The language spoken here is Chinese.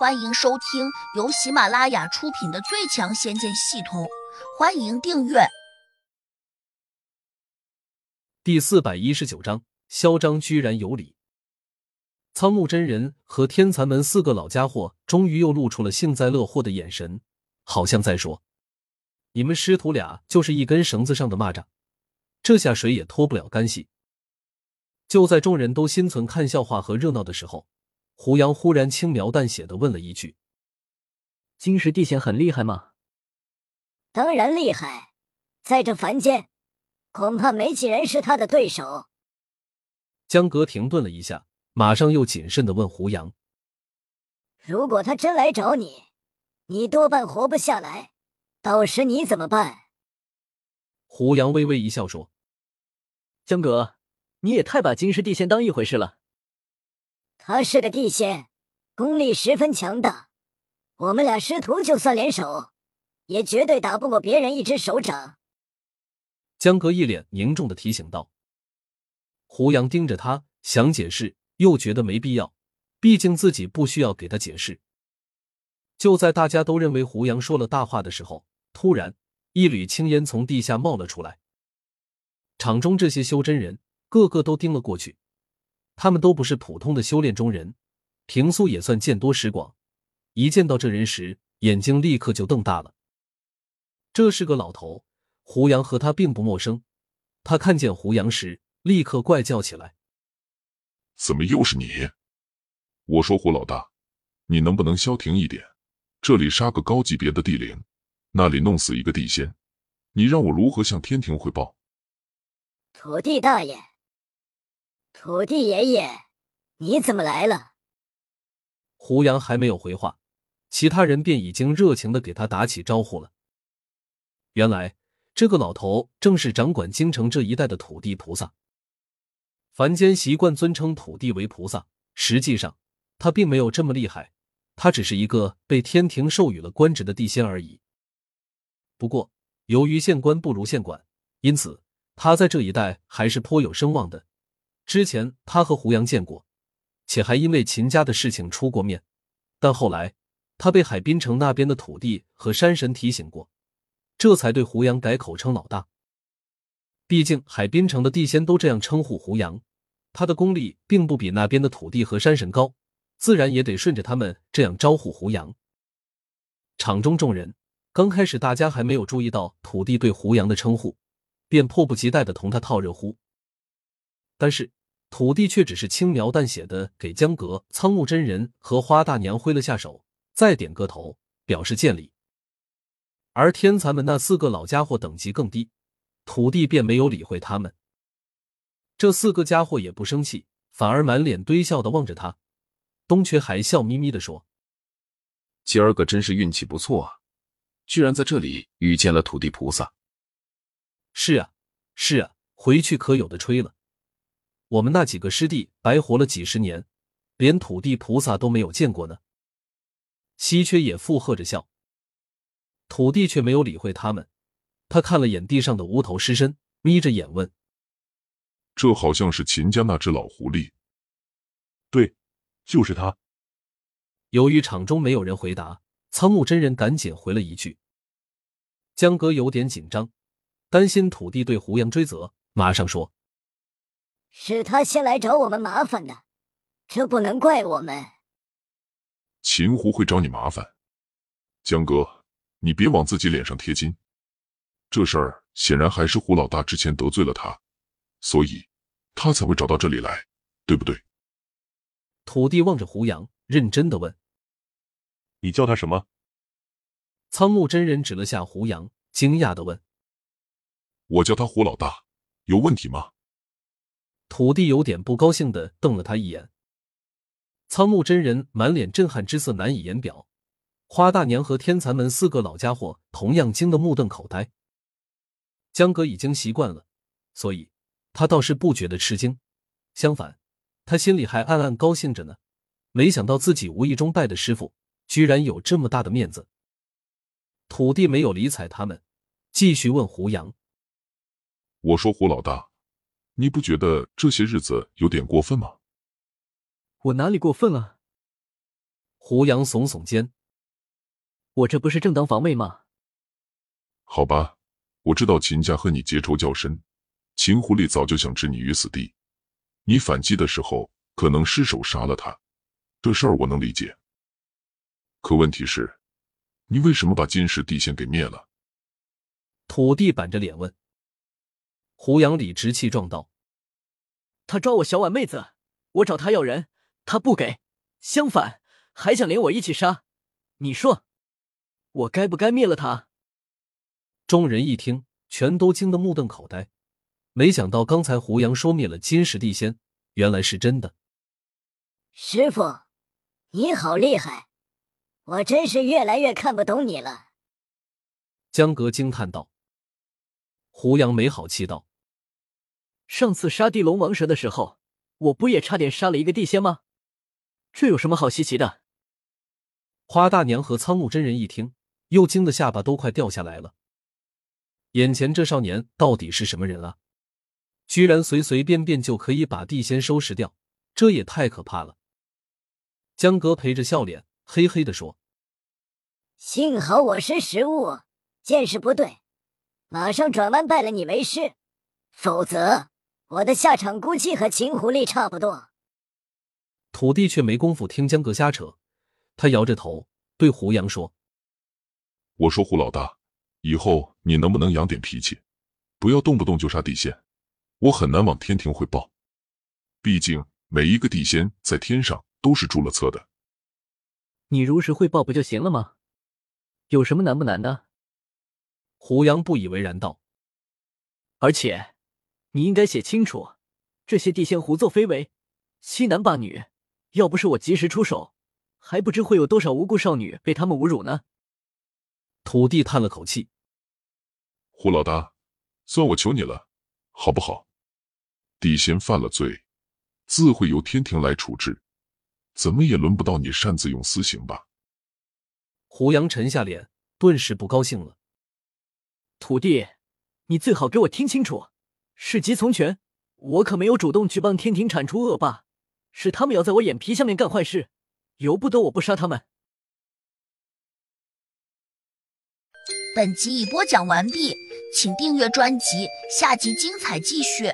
欢迎收听由喜马拉雅出品的《最强仙剑系统》，欢迎订阅。第四百一十九章，嚣张居然有理。苍木真人和天蚕门四个老家伙终于又露出了幸灾乐祸的眼神，好像在说：“你们师徒俩就是一根绳子上的蚂蚱，这下谁也脱不了干系。”就在众人都心存看笑话和热闹的时候。胡杨忽然轻描淡写的问了一句：“金石地仙很厉害吗？”“当然厉害，在这凡间，恐怕没几人是他的对手。”江格停顿了一下，马上又谨慎的问胡杨：“如果他真来找你，你多半活不下来，到时你怎么办？”胡杨微微一笑说：“江格，你也太把金石地仙当一回事了。”他是个地仙，功力十分强大。我们俩师徒就算联手，也绝对打不过别人一只手掌。江哥一脸凝重的提醒道。胡杨盯着他，想解释，又觉得没必要，毕竟自己不需要给他解释。就在大家都认为胡杨说了大话的时候，突然一缕青烟从地下冒了出来。场中这些修真人个个都盯了过去。他们都不是普通的修炼中人，平素也算见多识广，一见到这人时，眼睛立刻就瞪大了。这是个老头，胡杨和他并不陌生。他看见胡杨时，立刻怪叫起来：“怎么又是你？我说胡老大，你能不能消停一点？这里杀个高级别的地灵，那里弄死一个地仙，你让我如何向天庭汇报？”土地大爷。土地爷爷，你怎么来了？胡杨还没有回话，其他人便已经热情的给他打起招呼了。原来这个老头正是掌管京城这一带的土地菩萨。凡间习惯尊称土地为菩萨，实际上他并没有这么厉害，他只是一个被天庭授予了官职的地仙而已。不过由于县官不如县管，因此他在这一带还是颇有声望的。之前他和胡杨见过，且还因为秦家的事情出过面，但后来他被海滨城那边的土地和山神提醒过，这才对胡杨改口称老大。毕竟海滨城的地仙都这样称呼胡杨，他的功力并不比那边的土地和山神高，自然也得顺着他们这样招呼胡杨。场中众人刚开始大家还没有注意到土地对胡杨的称呼，便迫不及待的同他套热乎，但是。土地却只是轻描淡写的给江阁、苍木真人和花大娘挥了下手，再点个头表示见礼。而天蚕们那四个老家伙等级更低，土地便没有理会他们。这四个家伙也不生气，反而满脸堆笑的望着他。东缺还笑眯眯的说：“今儿个真是运气不错啊，居然在这里遇见了土地菩萨。”“是啊，是啊，回去可有的吹了。”我们那几个师弟白活了几十年，连土地菩萨都没有见过呢。稀缺也附和着笑，土地却没有理会他们。他看了眼地上的无头尸身，眯着眼问：“这好像是秦家那只老狐狸。”“对，就是他。”由于场中没有人回答，苍木真人赶紧回了一句。江哥有点紧张，担心土地对胡杨追责，马上说。是他先来找我们麻烦的，这不能怪我们。秦胡会找你麻烦，江哥，你别往自己脸上贴金。这事儿显然还是胡老大之前得罪了他，所以他才会找到这里来，对不对？土地望着胡杨，认真的问：“你叫他什么？”苍木真人指了下胡杨，惊讶的问：“我叫他胡老大，有问题吗？”土地有点不高兴的瞪了他一眼，苍木真人满脸震撼之色难以言表，花大娘和天蚕门四个老家伙同样惊得目瞪口呆。江哥已经习惯了，所以他倒是不觉得吃惊，相反，他心里还暗暗高兴着呢。没想到自己无意中拜的师傅，居然有这么大的面子。土地没有理睬他们，继续问胡杨：“我说胡老大。”你不觉得这些日子有点过分吗？我哪里过分了？胡杨耸耸肩：“我这不是正当防卫吗？”好吧，我知道秦家和你结仇较深，秦狐狸早就想置你于死地。你反击的时候可能失手杀了他，这事儿我能理解。可问题是，你为什么把金氏地仙给灭了？土地板着脸问。胡杨理直气壮道：“他抓我小婉妹子，我找他要人，他不给，相反还想连我一起杀。你说，我该不该灭了他？”众人一听，全都惊得目瞪口呆。没想到刚才胡杨说灭了金石地仙，原来是真的。师傅，你好厉害，我真是越来越看不懂你了。江格惊叹道。胡杨没好气道：“上次杀地龙王蛇的时候，我不也差点杀了一个地仙吗？这有什么好稀奇的？”花大娘和苍木真人一听，又惊得下巴都快掉下来了。眼前这少年到底是什么人啊？居然随随便便就可以把地仙收拾掉，这也太可怕了。江哥陪着笑脸，嘿嘿的说：“幸好我识时务，见识不对。”马上转弯拜了你为师，否则我的下场估计和秦狐狸差不多。土地却没工夫听江哥瞎扯，他摇着头对胡杨说：“我说胡老大，以后你能不能养点脾气，不要动不动就杀地仙？我很难往天庭汇报，毕竟每一个地仙在天上都是注了册的。你如实汇报不就行了吗？有什么难不难的？”胡杨不以为然道：“而且，你应该写清楚，这些地仙胡作非为，欺男霸女。要不是我及时出手，还不知会有多少无辜少女被他们侮辱呢。”土地叹了口气：“胡老大，算我求你了，好不好？地仙犯了罪，自会由天庭来处置，怎么也轮不到你擅自用私刑吧？”胡杨沉下脸，顿时不高兴了。土地，你最好给我听清楚，事急从权，我可没有主动去帮天庭铲除恶霸，是他们要在我眼皮下面干坏事，由不得我不杀他们。本集已播讲完毕，请订阅专辑，下集精彩继续。